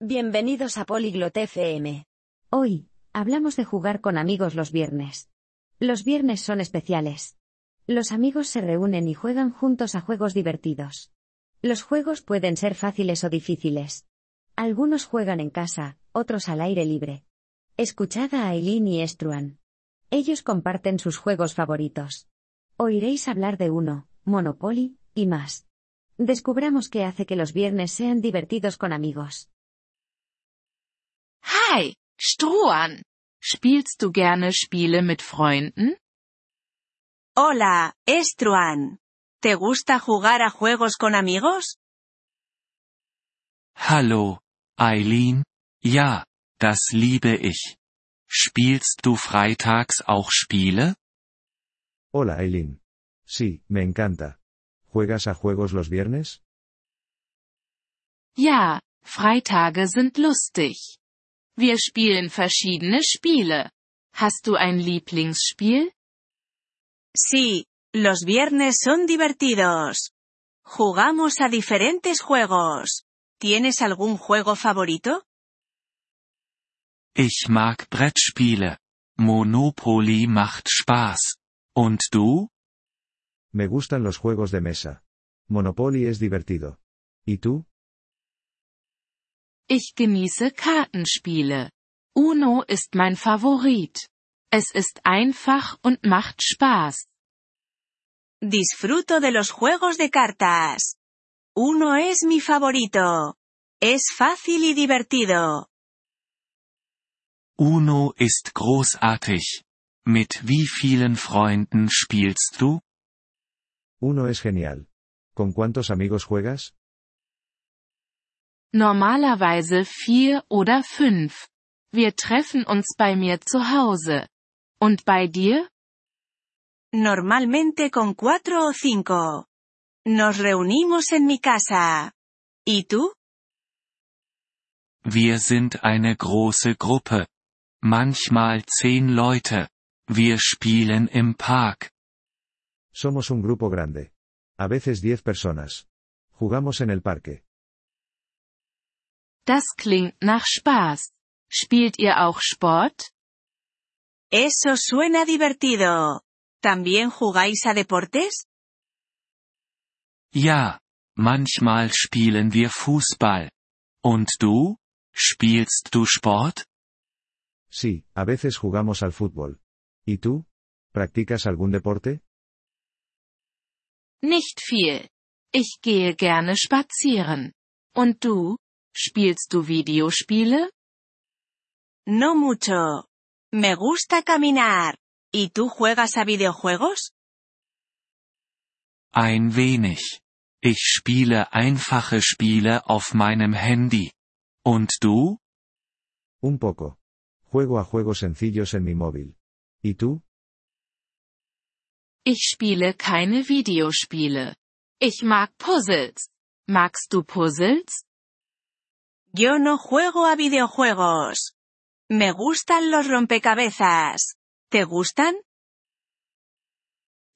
Bienvenidos a Polyglot FM. Hoy, hablamos de jugar con amigos los viernes. Los viernes son especiales. Los amigos se reúnen y juegan juntos a juegos divertidos. Los juegos pueden ser fáciles o difíciles. Algunos juegan en casa, otros al aire libre. Escuchad a Aileen y Estruan. Ellos comparten sus juegos favoritos. Oiréis hablar de uno, Monopoly, y más. Descubramos qué hace que los viernes sean divertidos con amigos. Hi, Struan. Spielst du gerne Spiele mit Freunden? Hola, Estruan. ¿Te gusta jugar a juegos con amigos? Hallo, Eileen. Ja, das liebe ich. Spielst du freitags auch Spiele? Hola Eileen. Sí, me encanta. ¿Juegas a juegos los viernes? Ja, Freitage sind lustig. Wir spielen verschiedene Spiele. Hast du ein Lieblingsspiel? Sí, los viernes son divertidos. Jugamos a diferentes juegos. ¿Tienes algún juego favorito? Ich mag Brettspiele. Monopoly macht Spaß. Und du? Me gustan los juegos de mesa. Monopoly es divertido. ¿Y tú? Ich genieße Kartenspiele. Uno ist mein Favorit. Es ist einfach und macht Spaß. Disfruto de los juegos de cartas. Uno es mi favorito. Es fácil y divertido. Uno ist großartig. Mit wie vielen Freunden spielst du? Uno es genial. ¿Con cuántos amigos juegas? Normalerweise vier oder fünf. Wir treffen uns bei mir zu Hause. Und bei dir? Normalmente con cuatro o cinco. Nos reunimos en mi casa. ¿Y tú? Wir sind eine große Gruppe. Manchmal zehn Leute. Wir spielen im Park. Somos un grupo grande. A veces diez personas. Jugamos en el parque. Das klingt nach Spaß. Spielt ihr auch Sport? Eso suena divertido. ¿También jugáis a deportes? Ja, manchmal spielen wir Fußball. Und du? Spielst du Sport? Sí, a veces jugamos al fútbol. ¿Y tú? ¿Practicas algún deporte? Nicht viel. Ich gehe gerne spazieren. Und du? Spielst du Videospiele? No mucho. Me gusta caminar. ¿Y tú juegas a videojuegos? Ein wenig. Ich spiele einfache Spiele auf meinem Handy. Und du? Un poco. Juego a juegos sencillos en mi móvil. ¿Y tú? Ich spiele keine Videospiele. Ich mag Puzzles. Magst du Puzzles? Yo no juego a videojuegos. Me gustan los rompecabezas. ¿Te gustan?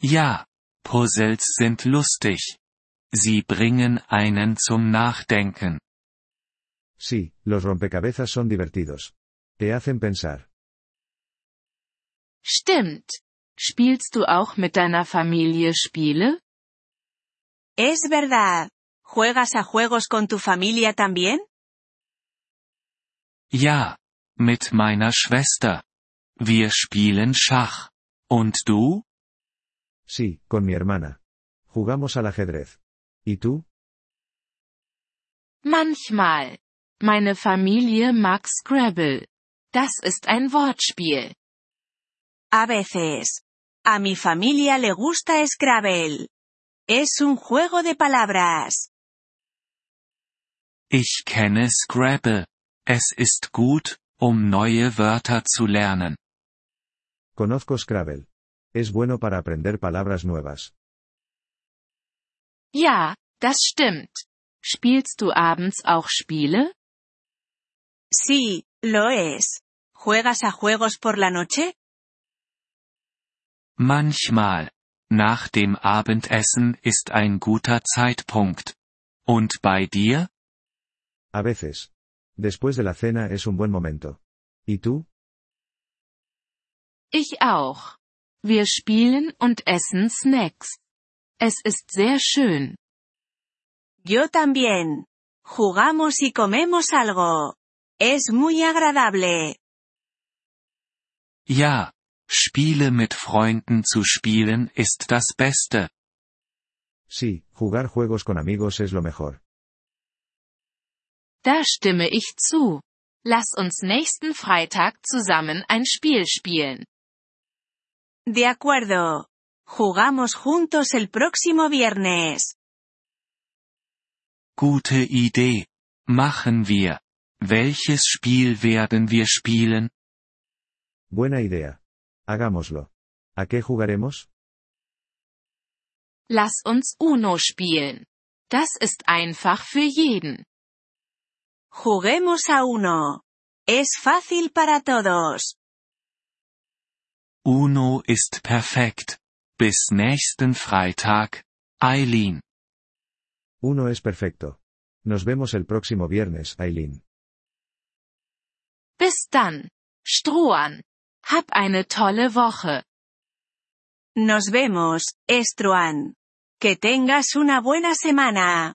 Ja, Puzzles sind lustig. Sie bringen einen zum Nachdenken. Sí, los rompecabezas son divertidos. Te hacen pensar. Stimmt. Spielst du auch mit deiner Familie Spiele? Es verdad. ¿Juegas a juegos con tu familia también? Ja, mit meiner Schwester. Wir spielen Schach. Und du? Sí, con mi hermana. Jugamos al ajedrez. ¿Y tú? Manchmal. Meine Familie mag Scrabble. Das ist ein Wortspiel. A veces. A mi familia le gusta Scrabble. Es un juego de palabras. Ich kenne Scrabble. Es ist gut, um neue Wörter zu lernen. Conozco Scrabble. Es bueno para aprender palabras nuevas. Ja, das stimmt. Spielst du abends auch Spiele? Sí, lo es. ¿Juegas a juegos por la noche? Manchmal. Nach dem Abendessen ist ein guter Zeitpunkt. Und bei dir? A veces. Después de la cena es un buen momento. ¿Y tú? Ich auch. Wir spielen und essen Snacks. Es ist sehr schön. Yo también. Jugamos y comemos algo. Es muy agradable. Ja, Spiele mit Freunden zu spielen ist das Beste. Sí, jugar juegos con amigos es lo mejor. Da stimme ich zu. Lass uns nächsten Freitag zusammen ein Spiel spielen. De acuerdo. Jugamos juntos el próximo viernes. Gute Idee. Machen wir. Welches Spiel werden wir spielen? Buena idea. Hagámoslo. ¿A qué jugaremos? Lass uns Uno spielen. Das ist einfach für jeden. Juguemos a uno. Es fácil para todos. Uno ist perfekt. Bis nächsten Freitag, Eileen. Uno es perfecto. Nos vemos el próximo viernes, Aileen. Bis dann. Strohan. Hab eine tolle Woche. Nos vemos, Estruan. Que tengas una buena semana.